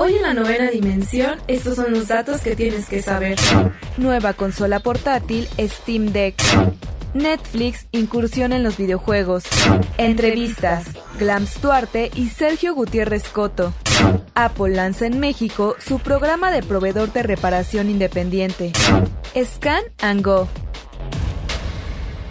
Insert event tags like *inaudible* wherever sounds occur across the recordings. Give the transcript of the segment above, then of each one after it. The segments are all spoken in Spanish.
Hoy en la novena dimensión, estos son los datos que tienes que saber. Nueva consola portátil Steam Deck. Netflix incursión en los videojuegos. Entrevistas. Glams Duarte y Sergio Gutiérrez Coto. Apple lanza en México su programa de proveedor de reparación independiente. Scan and Go.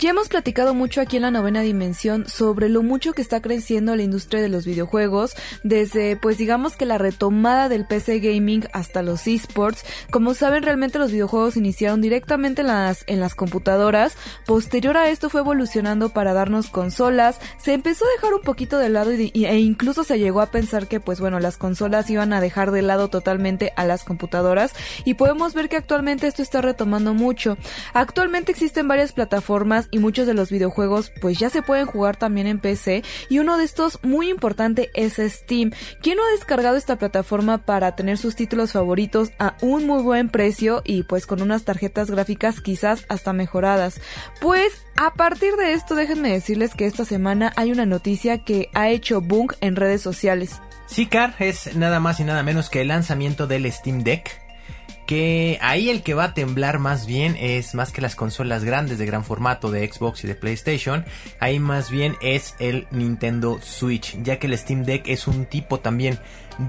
Ya hemos platicado mucho aquí en la novena dimensión sobre lo mucho que está creciendo la industria de los videojuegos, desde pues digamos que la retomada del PC gaming hasta los esports. Como saben, realmente los videojuegos iniciaron directamente en las, en las computadoras. Posterior a esto fue evolucionando para darnos consolas. Se empezó a dejar un poquito de lado y, e incluso se llegó a pensar que pues bueno, las consolas iban a dejar de lado totalmente a las computadoras. Y podemos ver que actualmente esto está retomando mucho. Actualmente existen varias plataformas y muchos de los videojuegos pues ya se pueden jugar también en PC y uno de estos muy importante es Steam. ¿Quién no ha descargado esta plataforma para tener sus títulos favoritos a un muy buen precio y pues con unas tarjetas gráficas quizás hasta mejoradas? Pues a partir de esto déjenme decirles que esta semana hay una noticia que ha hecho boom en redes sociales. Sí, Car, es nada más y nada menos que el lanzamiento del Steam Deck que ahí el que va a temblar más bien es más que las consolas grandes de gran formato de Xbox y de PlayStation, ahí más bien es el Nintendo Switch, ya que el Steam Deck es un tipo también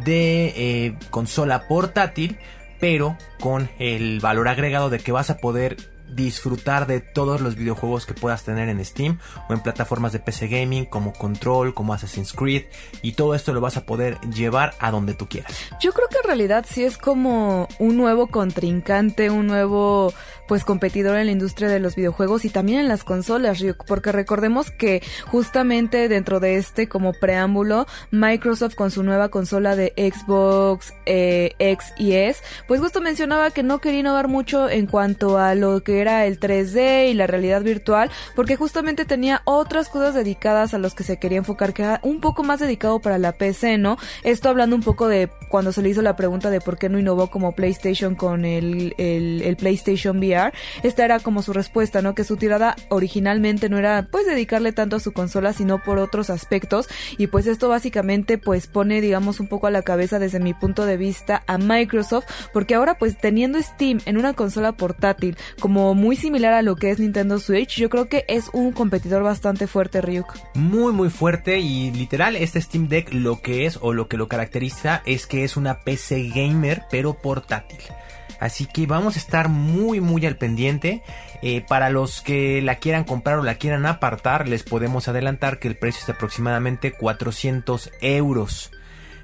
de eh, consola portátil, pero con el valor agregado de que vas a poder disfrutar de todos los videojuegos que puedas tener en Steam o en plataformas de PC Gaming como Control, como Assassin's Creed y todo esto lo vas a poder llevar a donde tú quieras. Yo creo que en realidad sí es como un nuevo contrincante, un nuevo pues competidor en la industria de los videojuegos y también en las consolas, porque recordemos que justamente dentro de este como preámbulo, Microsoft con su nueva consola de Xbox eh, X y S, pues justo mencionaba que no quería innovar mucho en cuanto a lo que era el 3D y la realidad virtual, porque justamente tenía otras cosas dedicadas a los que se quería enfocar, que era un poco más dedicado para la PC, ¿no? Esto hablando un poco de cuando se le hizo la pregunta de por qué no innovó como PlayStation con el, el, PlayStation VR, esta era como su respuesta, ¿no? Que su tirada originalmente no era pues dedicarle tanto a su consola, sino por otros aspectos, y pues esto básicamente pues pone digamos un poco a la cabeza desde mi punto de vista a Microsoft, porque ahora pues teniendo Steam en una consola portátil como muy similar a lo que es Nintendo Switch, yo creo que es un competidor bastante fuerte, Ryuk. Muy, muy fuerte y literal, este Steam Deck lo que es o lo que lo caracteriza es que es una PC gamer, pero portátil. Así que vamos a estar muy muy al pendiente. Eh, para los que la quieran comprar o la quieran apartar, les podemos adelantar que el precio es aproximadamente 400 euros.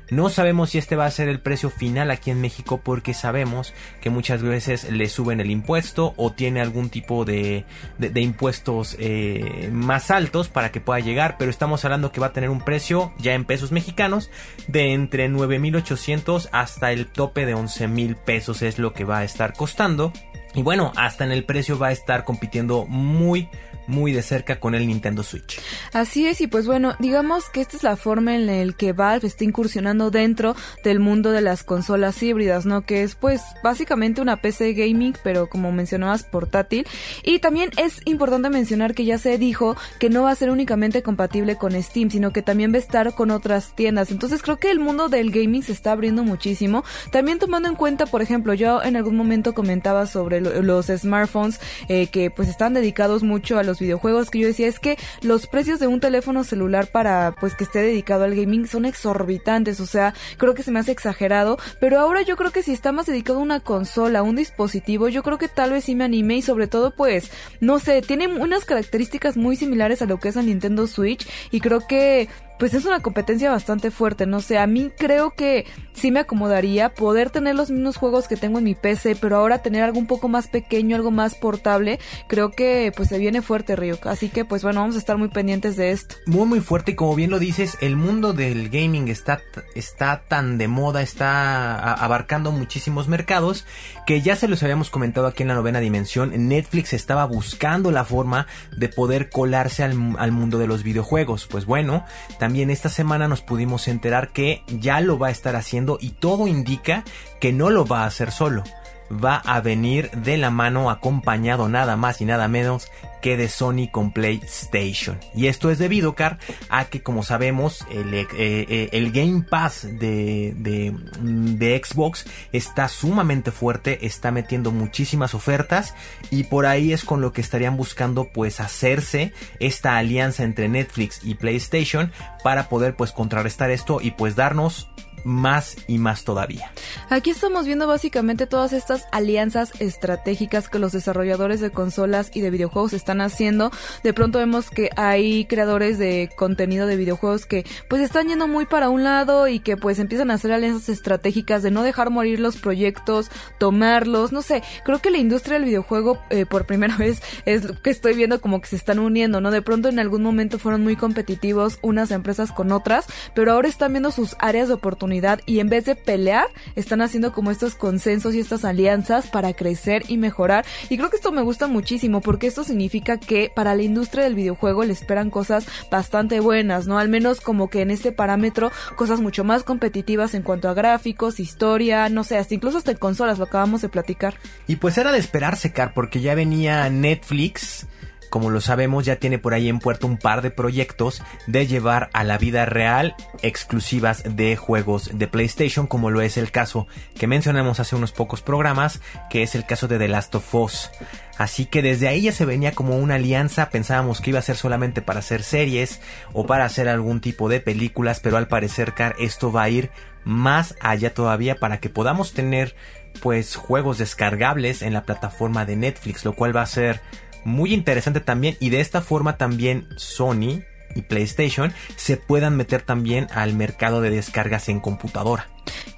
No sabemos si este va a ser el precio final aquí en México porque sabemos que muchas veces le suben el impuesto o tiene algún tipo de, de, impuestos eh, más altos para que pueda llegar, pero estamos hablando que va a tener un precio ya en pesos mexicanos de entre 9.800 hasta el tope de 11.000 pesos es lo que va a estar costando. Y bueno, hasta en el precio va a estar compitiendo muy, muy de cerca con el Nintendo Switch. Así es, y pues bueno, digamos que esta es la forma en la que Valve está incursionando dentro del mundo de las consolas híbridas, ¿no? Que es pues básicamente una PC gaming, pero como mencionabas, portátil. Y también es importante mencionar que ya se dijo que no va a ser únicamente compatible con Steam, sino que también va a estar con otras tiendas. Entonces creo que el mundo del gaming se está abriendo muchísimo. También tomando en cuenta, por ejemplo, yo en algún momento comentaba sobre los smartphones eh, que pues están dedicados mucho a los videojuegos que yo decía es que los precios de un teléfono celular para pues que esté dedicado al gaming son exorbitantes, o sea, creo que se me hace exagerado, pero ahora yo creo que si está más dedicado a una consola, a un dispositivo, yo creo que tal vez sí me anime y sobre todo pues, no sé, tiene unas características muy similares a lo que es el Nintendo Switch y creo que pues es una competencia bastante fuerte, no sé, a mí creo que sí me acomodaría poder tener los mismos juegos que tengo en mi PC, pero ahora tener algo un poco más pequeño, algo más portable, creo que pues se viene fuerte Ryuk, así que pues bueno, vamos a estar muy pendientes de esto. Muy muy fuerte y como bien lo dices, el mundo del gaming está, está tan de moda, está abarcando muchísimos mercados, que ya se los habíamos comentado aquí en la novena dimensión, Netflix estaba buscando la forma de poder colarse al, al mundo de los videojuegos, pues bueno, también esta semana nos pudimos enterar que ya lo va a estar haciendo y todo indica que no lo va a hacer solo va a venir de la mano acompañado nada más y nada menos que de Sony con PlayStation. Y esto es debido, Car, a que como sabemos el, eh, eh, el Game Pass de, de, de, Xbox está sumamente fuerte, está metiendo muchísimas ofertas y por ahí es con lo que estarían buscando pues hacerse esta alianza entre Netflix y PlayStation para poder pues contrarrestar esto y pues darnos más y más todavía. Aquí estamos viendo básicamente todas estas alianzas estratégicas que los desarrolladores de consolas y de videojuegos están haciendo. De pronto vemos que hay creadores de contenido de videojuegos que pues están yendo muy para un lado y que pues empiezan a hacer alianzas estratégicas de no dejar morir los proyectos, tomarlos, no sé, creo que la industria del videojuego eh, por primera *laughs* vez es lo que estoy viendo como que se están uniendo, ¿no? De pronto en algún momento fueron muy competitivos unas empresas con otras, pero ahora están viendo sus áreas de oportunidad y en vez de pelear, están haciendo como estos consensos y estas alianzas para crecer y mejorar. Y creo que esto me gusta muchísimo porque esto significa que para la industria del videojuego le esperan cosas bastante buenas, ¿no? Al menos como que en este parámetro cosas mucho más competitivas en cuanto a gráficos, historia, no sé, hasta incluso hasta en consolas, lo acabamos de platicar. Y pues era de esperarse, Car, porque ya venía Netflix como lo sabemos, ya tiene por ahí en puerto un par de proyectos de llevar a la vida real exclusivas de juegos de PlayStation, como lo es el caso que mencionamos hace unos pocos programas, que es el caso de The Last of Us. Así que desde ahí ya se venía como una alianza, pensábamos que iba a ser solamente para hacer series o para hacer algún tipo de películas, pero al parecer Car esto va a ir más allá todavía para que podamos tener pues juegos descargables en la plataforma de Netflix, lo cual va a ser muy interesante también y de esta forma también Sony y PlayStation se puedan meter también al mercado de descargas en computadora.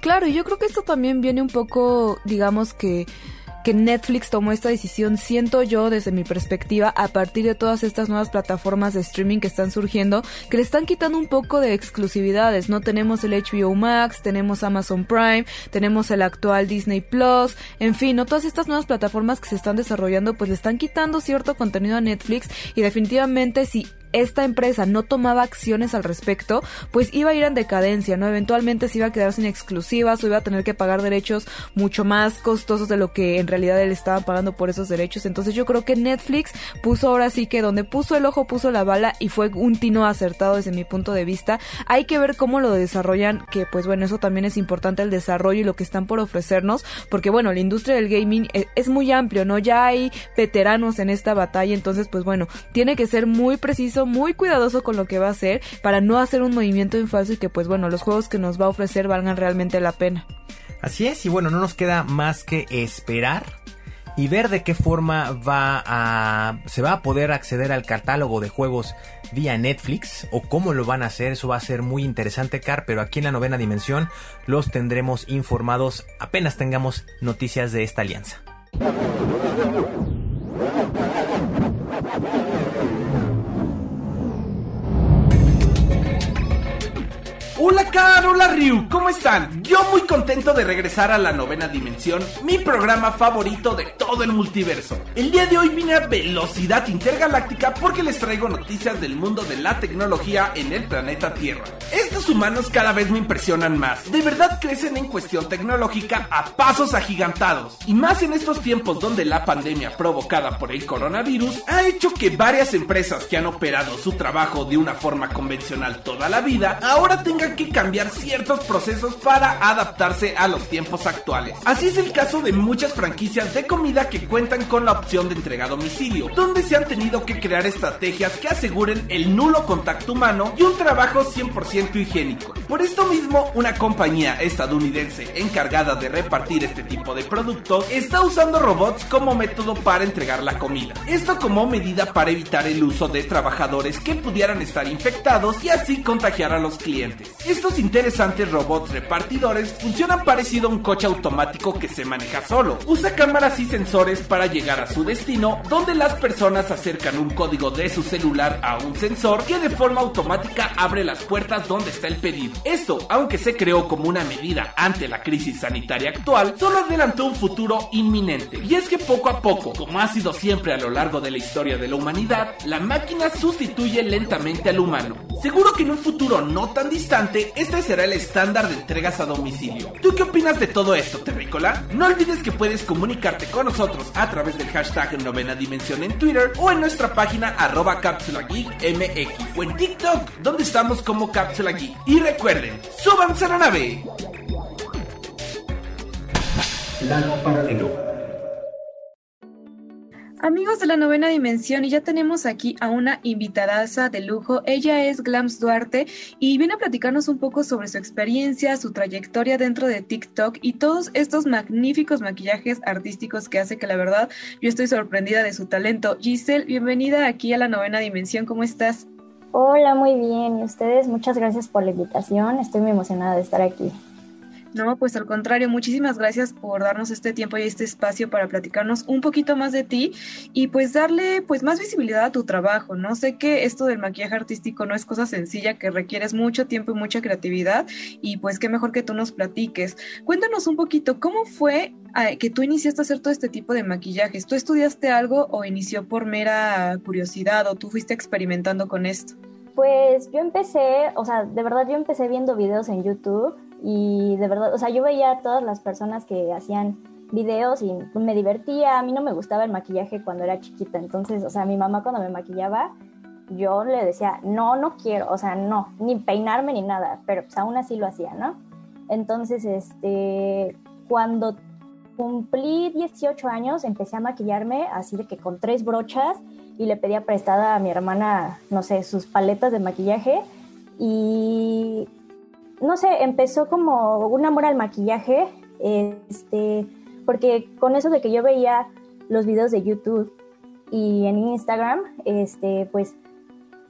Claro, y yo creo que esto también viene un poco, digamos que que Netflix tomó esta decisión, siento yo desde mi perspectiva, a partir de todas estas nuevas plataformas de streaming que están surgiendo, que le están quitando un poco de exclusividades, ¿no? Tenemos el HBO Max, tenemos Amazon Prime, tenemos el actual Disney Plus, en fin, ¿no? Todas estas nuevas plataformas que se están desarrollando, pues le están quitando cierto contenido a Netflix y definitivamente si esta empresa no tomaba acciones al respecto, pues iba a ir en decadencia, ¿no? Eventualmente se iba a quedar sin exclusivas o iba a tener que pagar derechos mucho más costosos de lo que en realidad él estaba pagando por esos derechos. Entonces yo creo que Netflix puso ahora sí que donde puso el ojo puso la bala y fue un tino acertado desde mi punto de vista. Hay que ver cómo lo desarrollan, que pues bueno, eso también es importante el desarrollo y lo que están por ofrecernos, porque bueno, la industria del gaming eh, es muy amplio, ¿no? Ya hay veteranos en esta batalla, entonces pues bueno, tiene que ser muy preciso muy cuidadoso con lo que va a hacer para no hacer un movimiento en falso y que pues bueno, los juegos que nos va a ofrecer valgan realmente la pena. Así es, y bueno, no nos queda más que esperar y ver de qué forma va se va a poder acceder al catálogo de juegos vía Netflix o cómo lo van a hacer, eso va a ser muy interesante, Car, pero aquí en la novena dimensión los tendremos informados apenas tengamos noticias de esta alianza. Hola Car, hola Ryu, ¿cómo están? Yo muy contento de regresar a la novena dimensión, mi programa favorito de todo el multiverso. El día de hoy vine a velocidad intergaláctica porque les traigo noticias del mundo de la tecnología en el planeta Tierra. Estos humanos cada vez me impresionan más. De verdad crecen en cuestión tecnológica a pasos agigantados. Y más en estos tiempos donde la pandemia provocada por el coronavirus ha hecho que varias empresas que han operado su trabajo de una forma convencional toda la vida ahora tengan que cambiar ciertos procesos para adaptarse a los tiempos actuales. Así es el caso de muchas franquicias de comida que cuentan con la opción de entrega a domicilio, donde se han tenido que crear estrategias que aseguren el nulo contacto humano y un trabajo 100% higiénico. Por esto mismo, una compañía estadounidense encargada de repartir este tipo de productos está usando robots como método para entregar la comida. Esto como medida para evitar el uso de trabajadores que pudieran estar infectados y así contagiar a los clientes. Estos interesantes robots repartidores funcionan parecido a un coche automático que se maneja solo. Usa cámaras y sensores para llegar a su destino, donde las personas acercan un código de su celular a un sensor que de forma automática abre las puertas donde está el pedido. Esto, aunque se creó como una medida ante la crisis sanitaria actual, solo adelantó un futuro inminente. Y es que poco a poco, como ha sido siempre a lo largo de la historia de la humanidad, la máquina sustituye lentamente al humano. Seguro que en un futuro no tan distante, este será el estándar de entregas a domicilio. ¿Tú qué opinas de todo esto, Terrícola? No olvides que puedes comunicarte con nosotros a través del hashtag Novena Dimensión en Twitter o en nuestra página arroba Cápsula Geek o en TikTok, donde estamos como Cápsula Geek. Y recuerden, súbanse a la nave. Plano paralelo. Amigos de la novena dimensión, y ya tenemos aquí a una invitadaza de lujo. Ella es Glams Duarte y viene a platicarnos un poco sobre su experiencia, su trayectoria dentro de TikTok y todos estos magníficos maquillajes artísticos que hace que la verdad yo estoy sorprendida de su talento. Giselle, bienvenida aquí a la novena dimensión. ¿Cómo estás? Hola, muy bien. ¿Y ustedes? Muchas gracias por la invitación. Estoy muy emocionada de estar aquí. No, pues al contrario, muchísimas gracias por darnos este tiempo y este espacio para platicarnos un poquito más de ti y pues darle pues más visibilidad a tu trabajo, ¿no? Sé que esto del maquillaje artístico no es cosa sencilla, que requieres mucho tiempo y mucha creatividad y pues qué mejor que tú nos platiques. Cuéntanos un poquito, ¿cómo fue ah, que tú iniciaste a hacer todo este tipo de maquillajes? ¿Tú estudiaste algo o inició por mera curiosidad o tú fuiste experimentando con esto? Pues yo empecé, o sea, de verdad yo empecé viendo videos en YouTube y de verdad, o sea, yo veía a todas las personas que hacían videos y me divertía. A mí no me gustaba el maquillaje cuando era chiquita, entonces, o sea, mi mamá cuando me maquillaba, yo le decía, no, no quiero, o sea, no, ni peinarme ni nada, pero pues aún así lo hacía, ¿no? Entonces, este, cuando cumplí 18 años, empecé a maquillarme así de que con tres brochas y le pedía prestada a mi hermana, no sé, sus paletas de maquillaje y no sé, empezó como un amor al maquillaje, este, porque con eso de que yo veía los videos de YouTube y en Instagram, este, pues,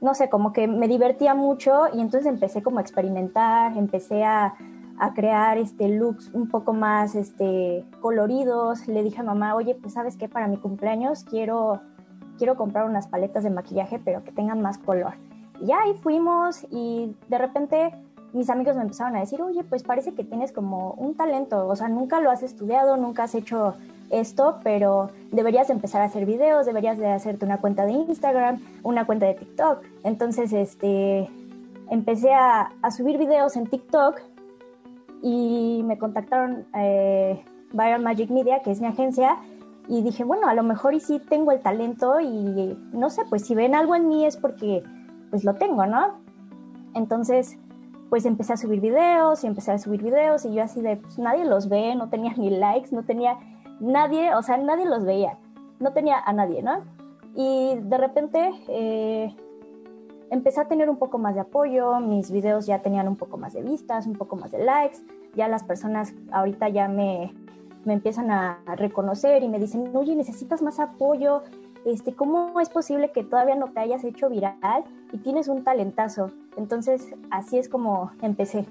no sé, como que me divertía mucho y entonces empecé como a experimentar, empecé a, a crear este looks un poco más este coloridos. Le dije a mamá, oye, pues sabes qué, para mi cumpleaños quiero, quiero comprar unas paletas de maquillaje, pero que tengan más color. Y ahí fuimos y de repente mis amigos me empezaron a decir, oye, pues parece que tienes como un talento, o sea, nunca lo has estudiado, nunca has hecho esto, pero deberías empezar a hacer videos, deberías de hacerte una cuenta de Instagram, una cuenta de TikTok. Entonces, este, empecé a, subir videos en TikTok y me contactaron eh, Viral Magic Media, que es mi agencia, y dije, bueno, a lo mejor y sí tengo el talento y no sé, pues si ven algo en mí es porque pues lo tengo, ¿no? Entonces, pues empecé a subir videos y empecé a subir videos y yo así de, pues nadie los ve, no tenía ni likes, no tenía nadie, o sea, nadie los veía, no tenía a nadie, ¿no? Y de repente eh, empecé a tener un poco más de apoyo, mis videos ya tenían un poco más de vistas, un poco más de likes, ya las personas ahorita ya me, me empiezan a reconocer y me dicen, oye, necesitas más apoyo, este, ¿cómo es posible que todavía no te hayas hecho viral y tienes un talentazo? Entonces, así es como empecé.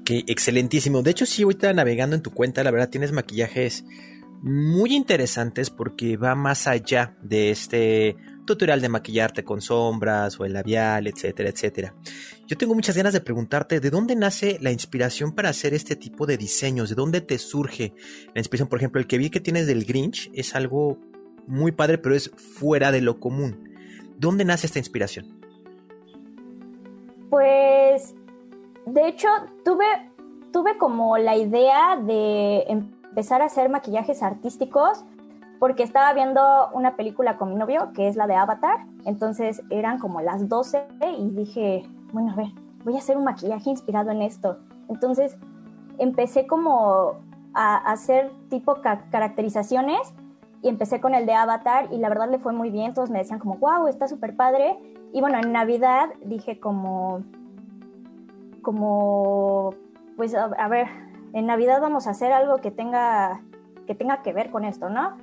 Ok, excelentísimo. De hecho, sí, ahorita navegando en tu cuenta, la verdad tienes maquillajes muy interesantes porque va más allá de este tutorial de maquillarte con sombras o el labial, etcétera, etcétera. Yo tengo muchas ganas de preguntarte de dónde nace la inspiración para hacer este tipo de diseños, de dónde te surge la inspiración. Por ejemplo, el que vi que tienes del Grinch es algo muy padre, pero es fuera de lo común. ¿Dónde nace esta inspiración? Pues, de hecho, tuve, tuve como la idea de empezar a hacer maquillajes artísticos porque estaba viendo una película con mi novio, que es la de Avatar, entonces eran como las 12 y dije, bueno, a ver, voy a hacer un maquillaje inspirado en esto. Entonces empecé como a hacer tipo caracterizaciones y empecé con el de Avatar y la verdad le fue muy bien, todos me decían como, wow, está súper padre. Y bueno, en Navidad dije como, como, pues a, ver, en Navidad vamos a hacer algo que tenga, que tenga que ver con esto, ¿no?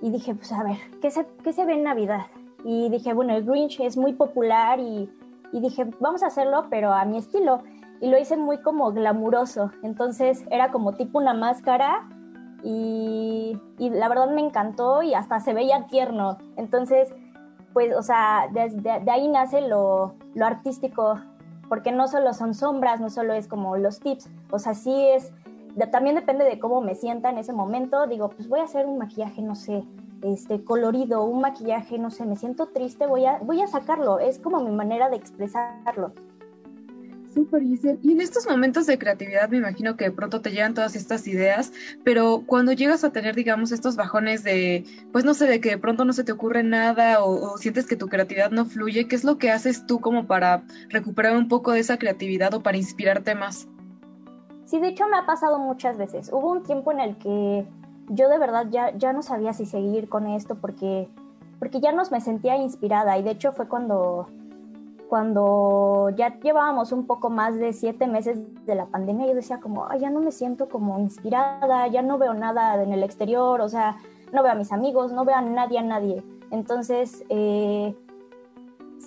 Y dije, pues a ver, ¿qué se, qué se ve en Navidad? Y dije, bueno, el Grinch es muy popular y, dije, vamos a hacerlo, pero a mi estilo y lo hice muy como glamuroso. Entonces era como tipo una máscara y, y, la verdad me encantó y hasta se veía tierno. Entonces, pues, o sea, de ahí nace lo, lo, artístico, porque no solo son sombras, no solo es como los tips, o sea, sí es, también depende de cómo me sienta en ese momento. Digo, pues voy a hacer un maquillaje, no sé, este colorido, un maquillaje, no sé, me siento triste, voy a, voy a sacarlo. Es como mi manera de expresarlo. Y en estos momentos de creatividad me imagino que de pronto te llegan todas estas ideas, pero cuando llegas a tener, digamos, estos bajones de, pues no sé, de que de pronto no se te ocurre nada o, sientes que tu creatividad no fluye, ¿qué es lo que haces tú como para recuperar un poco de esa creatividad o para inspirarte más? Sí, de hecho me ha pasado muchas veces. Hubo un tiempo en el que yo de verdad ya, ya no sabía si seguir con esto porque, porque ya no me sentía inspirada y de hecho fue cuando cuando ya llevábamos un poco más de siete meses de la pandemia, yo decía como, Ay, ya no me siento como inspirada, ya no veo nada en el exterior, o sea, no veo a mis amigos, no veo a nadie, a nadie. Entonces, eh,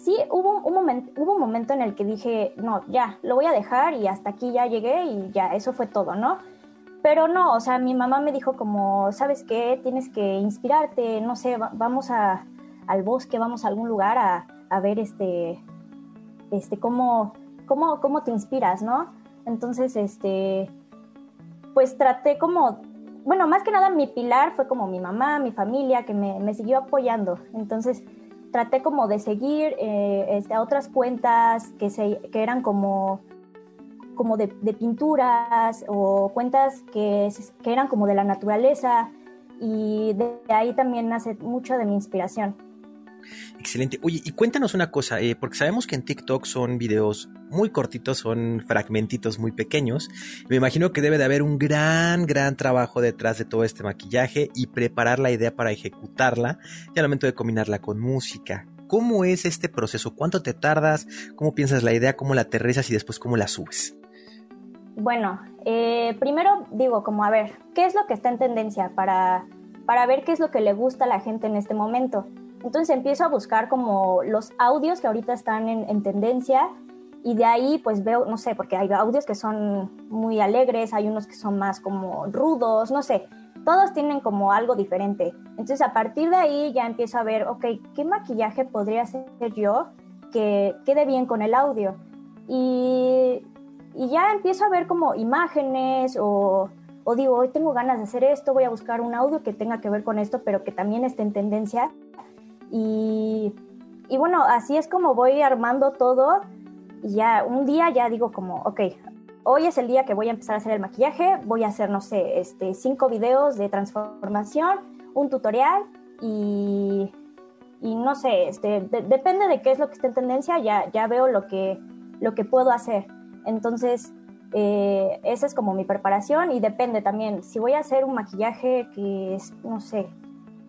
sí, hubo un, momento, hubo un momento en el que dije, no, ya, lo voy a dejar y hasta aquí ya llegué y ya, eso fue todo, ¿no? Pero no, o sea, mi mamá me dijo como, ¿sabes qué? Tienes que inspirarte, no sé, vamos a, al bosque, vamos a algún lugar a, a ver este este, cómo, cómo, cómo te inspiras, ¿no? Entonces, este, pues traté como, bueno, más que nada mi pilar fue como mi mamá, mi familia, que me, me siguió apoyando. Entonces, traté como de seguir eh, este, a otras cuentas que, se, que eran como, como de, de pinturas o cuentas que, que eran como de la naturaleza y de ahí también nace mucho de mi inspiración. Excelente. Oye, y cuéntanos una cosa, eh, porque sabemos que en TikTok son videos muy cortitos, son fragmentitos muy pequeños. Me imagino que debe de haber un gran, gran trabajo detrás de todo este maquillaje y preparar la idea para ejecutarla y al momento de combinarla con música. ¿Cómo es este proceso? ¿Cuánto te tardas? ¿Cómo piensas la idea? ¿Cómo la aterrizas y después cómo la subes? Bueno, eh, primero digo como a ver, ¿qué es lo que está en tendencia para, para ver qué es lo que le gusta a la gente en este momento? Entonces empiezo a buscar como los audios que ahorita están en, tendencia y de ahí pues veo, no sé, porque hay audios que son muy alegres, hay unos que son más como rudos, no sé, todos tienen como algo diferente. Entonces a partir de ahí ya empiezo a ver, ok, ¿qué maquillaje podría hacer yo que quede bien con el audio? Y, y ya empiezo a ver como imágenes o, o digo, hoy tengo ganas de hacer esto, voy a buscar un audio que tenga que ver con esto, pero que también esté en tendencia y, bueno, así es como voy armando todo. Y ya un día ya digo como, ok, hoy es el día que voy a empezar a hacer el maquillaje, voy a hacer, no sé, este, cinco videos de transformación, un tutorial y, y no sé, este, depende de qué es lo que esté en tendencia, ya, ya veo lo que, lo que puedo hacer. Entonces, eh, esa es como mi preparación y depende también, si voy a hacer un maquillaje que es, no sé,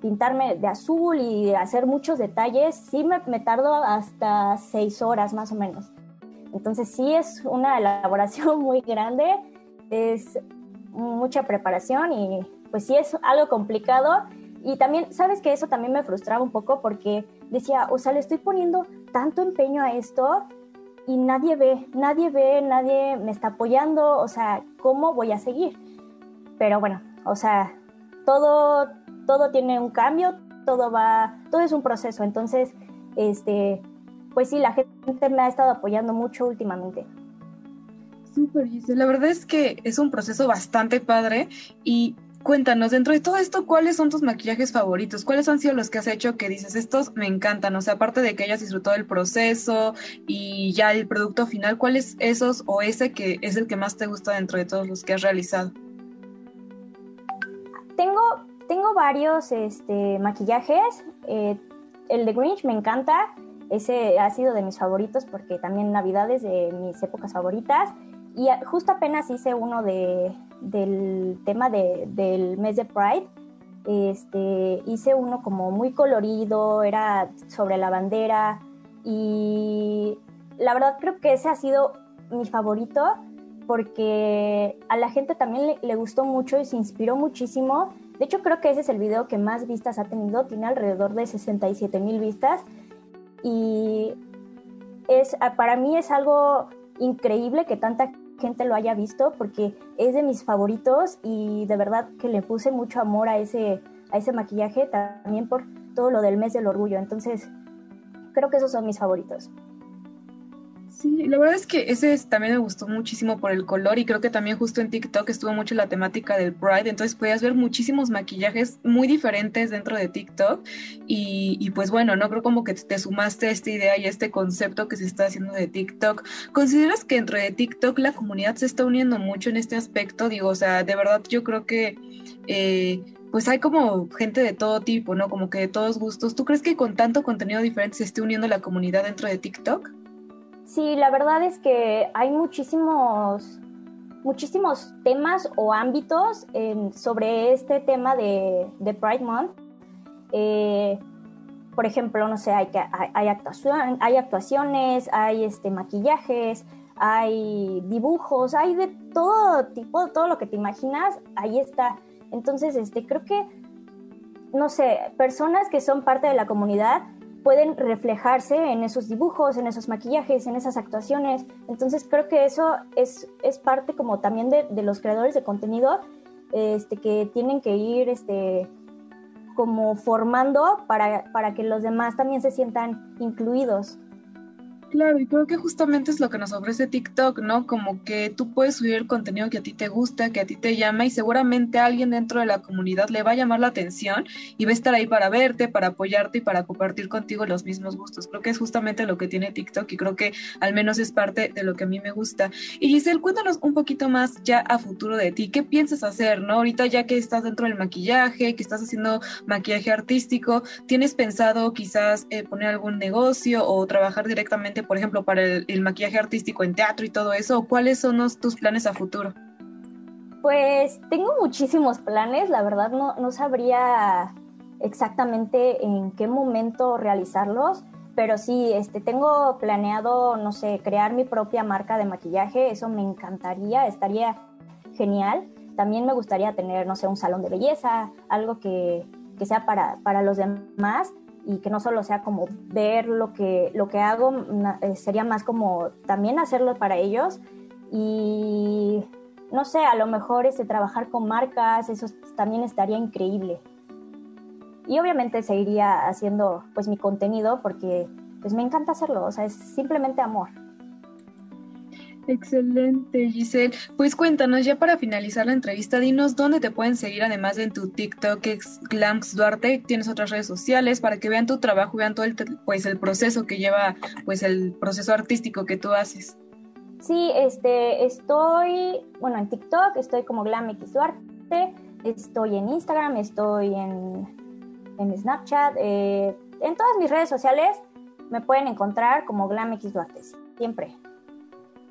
pintarme de azul y hacer muchos detalles, sí me, tardo hasta seis horas más o menos. Entonces sí es una *laughs* elaboración muy grande, es mucha preparación y pues sí es algo complicado. Y también, sabes que eso también me frustraba un poco porque decía, o sea, le estoy poniendo tanto empeño a esto y nadie ve, nadie ve, nadie me está apoyando, o sea, ¿cómo voy a seguir? Pero bueno, o sea, todo, todo tiene un cambio, todo va, todo es un proceso. Entonces, este, pues sí, la gente me ha estado apoyando mucho últimamente. Súper. La verdad es que es un proceso bastante padre y cuéntanos, dentro de todo esto, ¿cuáles son tus maquillajes favoritos? ¿Cuáles han sido los que has hecho que dices, estos me encantan? O sea, aparte de que hayas disfrutado el proceso y ya el producto final, ¿cuál es esos o ese que es el que más te gusta dentro de todos los que has realizado? Tengo, tengo varios este, maquillajes. Eh, el de Grinch me encanta. Ese ha sido de mis favoritos porque también Navidad es de mis épocas favoritas. Y justo apenas hice uno de, del tema de, del mes de Pride. Este, hice uno como muy colorido, era sobre la bandera y la verdad creo que ese ha sido mi favorito porque a la gente también le, le, gustó mucho y se inspiró muchísimo. De hecho creo que ese es el video que más vistas ha tenido, tiene alrededor de 67 mil vistas y es, para mí es algo increíble que tanta gente lo haya visto porque es de mis favoritos y de verdad que le puse mucho amor a ese, a ese maquillaje también por todo lo del mes del orgullo. Entonces, creo que esos son mis favoritos. Sí, la verdad es que ese también me gustó muchísimo por el color y creo que también justo en TikTok estuvo mucho la temática del Pride, entonces podías ver muchísimos maquillajes muy diferentes dentro de TikTok y, y, pues bueno, no creo como que te sumaste a esta idea y a este concepto que se está haciendo de TikTok. ¿Consideras que dentro de TikTok la comunidad se está uniendo mucho en este aspecto? Digo, o sea, de verdad yo creo que... Eh, pues hay como gente de todo tipo, ¿no? Como que de todos gustos. ¿Tú crees que con tanto contenido diferente se esté uniendo la comunidad dentro de TikTok? Sí, la verdad es que hay muchísimos, muchísimos temas o ámbitos sobre este tema de, Pride Month. Eh, por ejemplo, no sé, hay, hay, actuación, hay actuaciones, hay este, maquillajes, hay dibujos, hay de todo tipo, todo lo que te imaginas, ahí está. Entonces, este, creo que, no sé, personas que son parte de la comunidad pueden reflejarse en esos dibujos, en esos maquillajes, en esas actuaciones. Entonces creo que eso es, es parte como también de, de, los creadores de contenido este, que tienen que ir este, como formando para, para que los demás también se sientan incluidos. Claro, y creo que justamente es lo que nos ofrece TikTok, ¿no? Como que tú puedes subir el contenido que a ti te gusta, que a ti te llama y seguramente alguien dentro de la comunidad le va a llamar la atención y va a estar ahí para verte, para apoyarte y para compartir contigo los mismos gustos. Creo que es justamente lo que tiene TikTok y creo que al menos es parte de lo que a mí me gusta. Y Giselle, cuéntanos un poquito más ya a futuro de ti. ¿Qué piensas hacer, no? Ahorita ya que estás dentro del maquillaje, que estás haciendo maquillaje artístico, ¿tienes pensado quizás eh, poner algún negocio o trabajar directamente por ejemplo, para el, maquillaje artístico en teatro y todo eso? ¿Cuáles son tus planes a futuro? Pues tengo muchísimos planes, la verdad no, no sabría exactamente en qué momento realizarlos, pero sí, este, tengo planeado, no sé, crear mi propia marca de maquillaje, eso me encantaría, estaría genial. También me gustaría tener, no sé, un salón de belleza, algo que, que sea para, para los demás y que no solo sea como ver lo que, lo que hago, eh, sería más como también hacerlo para ellos y no sé, a lo mejor este, trabajar con marcas, eso también estaría increíble. Y obviamente seguiría haciendo pues mi contenido porque pues me encanta hacerlo, o sea, es simplemente amor. Excelente, Giselle. Pues cuéntanos, ya para finalizar la entrevista, dinos dónde te pueden seguir, además de en tu TikTok, Glamps Duarte, tienes otras redes sociales para que vean tu trabajo, vean todo el, pues, el proceso que lleva, pues el proceso artístico que tú haces. Sí, este, estoy, bueno, en TikTok estoy como GlamX Duarte, estoy en Instagram, estoy en, en Snapchat, eh, en todas mis redes sociales me pueden encontrar como GlamX Duarte, siempre.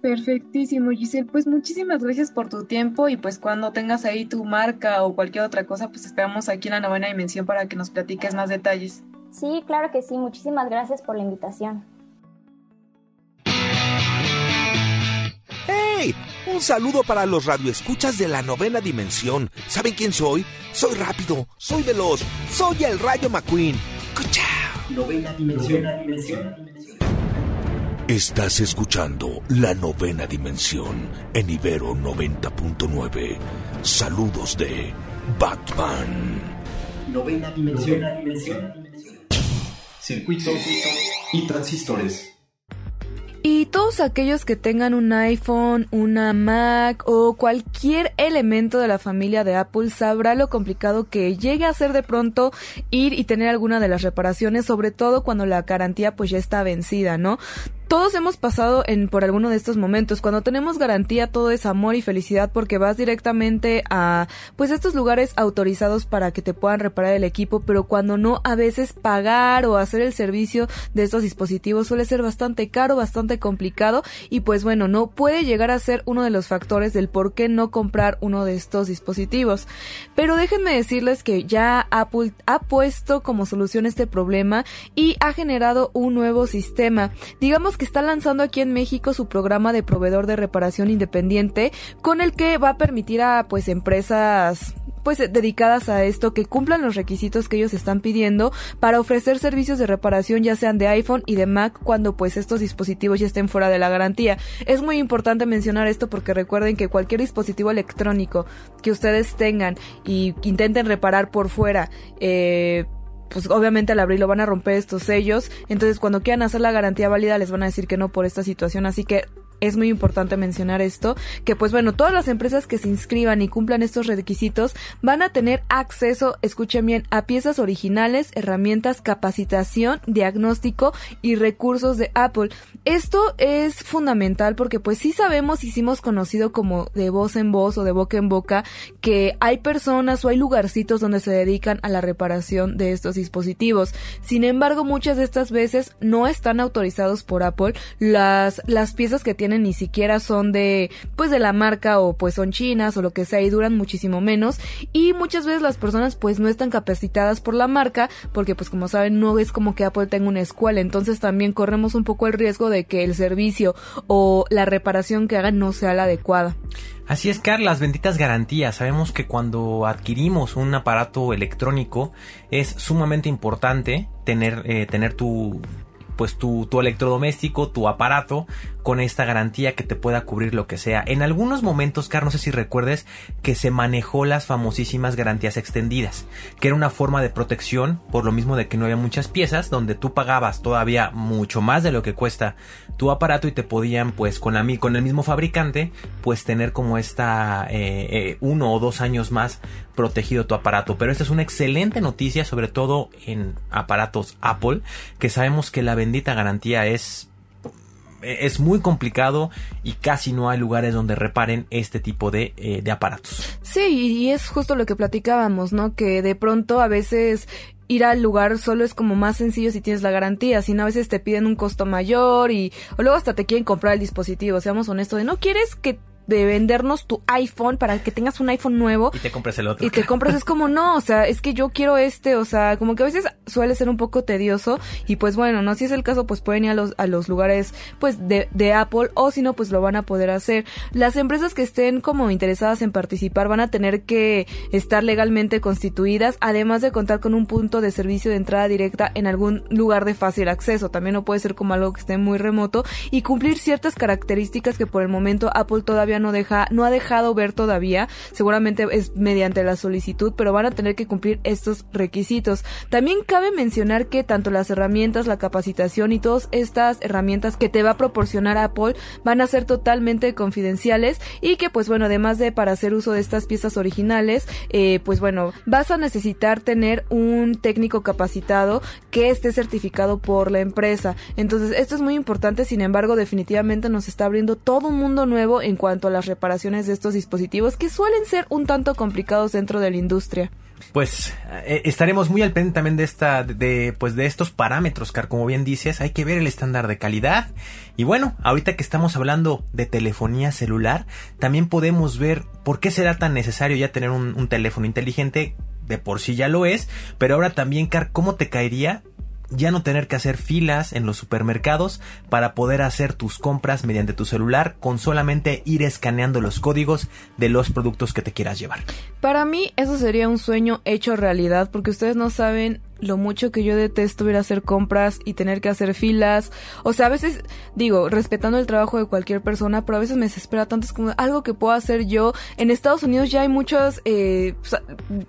Perfectísimo, Giselle. Pues muchísimas gracias por tu tiempo y pues cuando tengas ahí tu marca o cualquier otra cosa, pues esperamos aquí en la novena dimensión para que nos platiques más detalles. Sí, claro que sí. Muchísimas gracias por la invitación. ¡Hey! Un saludo para los radioescuchas de la novena dimensión. ¿Saben quién soy? Soy rápido, soy veloz, soy el Rayo McQueen. ¡Cucha! Novena dimensión. Novena dimensión. Estás escuchando La Novena Dimensión en Ibero 90.9. Saludos de Batman. Novena Dimensión. Circuitos y transistores. Y todos aquellos que tengan un iPhone, una Mac o cualquier elemento de la familia de Apple sabrá lo complicado que llegue a ser de pronto ir y tener alguna de las reparaciones, sobre todo cuando la garantía pues ya está vencida, ¿no? Todos hemos pasado en por alguno de estos momentos. Cuando tenemos garantía todo es amor y felicidad porque vas directamente a pues estos lugares autorizados para que te puedan reparar el equipo, pero cuando no a veces pagar o hacer el servicio de estos dispositivos suele ser bastante caro, bastante complicado y pues bueno, no puede llegar a ser uno de los factores del por qué no comprar uno de estos dispositivos. Pero déjenme decirles que ya Apple ha puesto como solución este problema y ha generado un nuevo sistema. Digamos que está lanzando aquí en México su programa de proveedor de reparación independiente con el que va a permitir a pues empresas pues dedicadas a esto que cumplan los requisitos que ellos están pidiendo para ofrecer servicios de reparación ya sean de iPhone y de Mac cuando pues estos dispositivos ya estén fuera de la garantía. Es muy importante mencionar esto porque recuerden que cualquier dispositivo electrónico que ustedes tengan y intenten reparar por fuera eh, pues obviamente al abrirlo van a romper estos sellos. Entonces cuando quieran hacer la garantía válida les van a decir que no por esta situación. Así que es muy importante mencionar esto, que pues bueno, todas las empresas que se inscriban y cumplan estos requisitos van a tener acceso, escuchen bien, a piezas originales, herramientas, capacitación, diagnóstico y recursos de Apple. Esto es fundamental porque pues sí sabemos, hicimos conocido como de voz en voz o de boca en boca, que hay personas o hay lugarcitos donde se dedican a la reparación de estos dispositivos. Sin embargo, muchas de estas veces no están autorizados por Apple. Las, las piezas que tienen ni siquiera son de, pues de la marca o pues son chinas o lo que sea y duran muchísimo menos. Y muchas veces las personas pues no están capacitadas por la marca porque pues como saben no es como que Apple tenga una escuela. Entonces también corremos un poco el riesgo de que el servicio o la reparación que hagan no sea la adecuada. Así es, Carl, las benditas garantías. Sabemos que cuando adquirimos un aparato electrónico es sumamente importante tener, eh, tener tu, pues tu, tu electrodoméstico, tu aparato con esta garantía que te pueda cubrir lo que sea. En algunos momentos, Car, no sé si recuerdes que se manejó las famosísimas garantías extendidas, que era una forma de protección, por lo mismo de que no había muchas piezas, donde tú pagabas todavía mucho más de lo que cuesta tu aparato y te podían, pues, con, la, con el mismo fabricante, pues tener como esta eh, eh, uno o dos años más protegido tu aparato. Pero esta es una excelente noticia, sobre todo en aparatos Apple, que sabemos que la bendita garantía es es muy complicado y casi no hay lugares donde reparen este tipo de, eh, de aparatos. Sí, y es justo lo que platicábamos, ¿no? Que de pronto a veces ir al lugar solo es como más sencillo si tienes la garantía, sino a veces te piden un costo mayor y o luego hasta te quieren comprar el dispositivo, seamos honestos, de no quieres que de vendernos tu iPhone para que tengas un iPhone nuevo. Y te compres el otro. Y te compres, es como, no, o sea, es que yo quiero este, o sea, como que a veces suele ser un poco tedioso y pues bueno, no, si es el caso, pues pueden ir a los, a los lugares, pues, de, de Apple o si no, pues lo van a poder hacer. Las empresas que estén como interesadas en participar van a tener que estar legalmente constituidas, además de contar con un punto de servicio de entrada directa en algún lugar de fácil acceso. También no puede ser como algo que esté muy remoto y cumplir ciertas características que por el momento Apple todavía no deja, no ha dejado ver todavía, seguramente es mediante la solicitud, pero van a tener que cumplir estos requisitos. También cabe mencionar que tanto las herramientas, la capacitación y todas estas herramientas que te va a proporcionar Apple van a ser totalmente confidenciales y que pues bueno, además de para hacer uso de estas piezas originales, eh, pues bueno, vas a necesitar tener un técnico capacitado que esté certificado por la empresa. Entonces, esto es muy importante, sin embargo, definitivamente nos está abriendo todo un mundo nuevo en cuanto a las reparaciones de estos dispositivos que suelen ser un tanto complicados dentro de la industria. Pues eh, estaremos muy al pendiente también de esta, de, pues de estos parámetros, Car, como bien dices, hay que ver el estándar de calidad. Y bueno, ahorita que estamos hablando de telefonía celular, también podemos ver por qué será tan necesario ya tener un, un teléfono inteligente. De por sí ya lo es, pero ahora también, Car, ¿cómo te caería ya no tener que hacer filas en los supermercados para poder hacer tus compras mediante tu celular con solamente ir escaneando los códigos de los productos que te quieras llevar. Para mí eso sería un sueño hecho realidad porque ustedes no saben lo mucho que yo detesto ir a hacer compras y tener que hacer filas. O sea, a veces, digo, respetando el trabajo de cualquier persona, pero a veces me desespera tanto, es como algo que puedo hacer yo. En Estados Unidos ya hay muchas eh,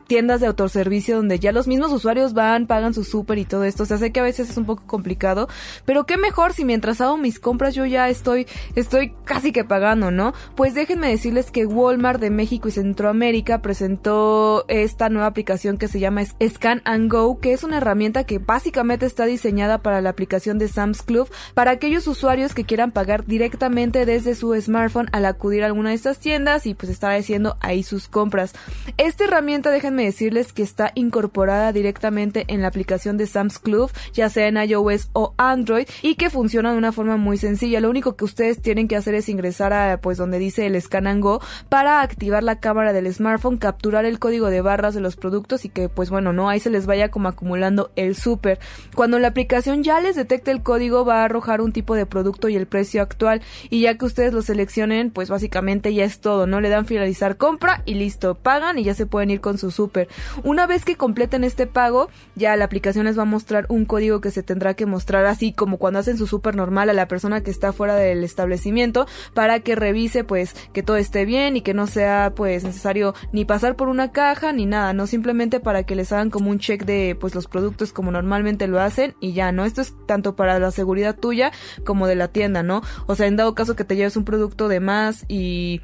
tiendas de autoservicio donde ya los mismos usuarios van, pagan su súper y todo esto. O sea, sé que a veces es un poco complicado, pero qué mejor si mientras hago mis compras yo ya estoy, estoy casi que pagando, ¿no? Pues déjenme decirles que Walmart de México y Centroamérica presentó esta nueva aplicación que se llama Scan and Go, que es una herramienta que básicamente está diseñada para la aplicación de Sam's Club para aquellos usuarios que quieran pagar directamente desde su smartphone al acudir a alguna de estas tiendas y pues estar haciendo ahí sus compras. Esta herramienta, déjenme decirles que está incorporada directamente en la aplicación de Sam's Club, ya sea en iOS o Android, y que funciona de una forma muy sencilla. Lo único que ustedes tienen que hacer es ingresar a pues donde dice el Scan and Go para activar la cámara del smartphone, capturar el código de barras de los productos y que pues bueno, no ahí se les vaya como acumulando el súper. Cuando la aplicación ya les detecte el código va a arrojar un tipo de producto y el precio actual y ya que ustedes lo seleccionen, pues básicamente ya es todo, ¿no? Le dan finalizar compra y listo, pagan y ya se pueden ir con su súper. Una vez que completen este pago, ya la aplicación les va a mostrar un código que se tendrá que mostrar así como cuando hacen su súper normal a la persona que está fuera del establecimiento para que revise pues que todo esté bien y que no sea pues necesario ni pasar por una caja ni nada, no simplemente para que les hagan como un check de pues los productos como normalmente lo hacen y ya, ¿no? Esto es tanto para la seguridad tuya como de la tienda, ¿no? O sea, en dado caso que te lleves un producto de más y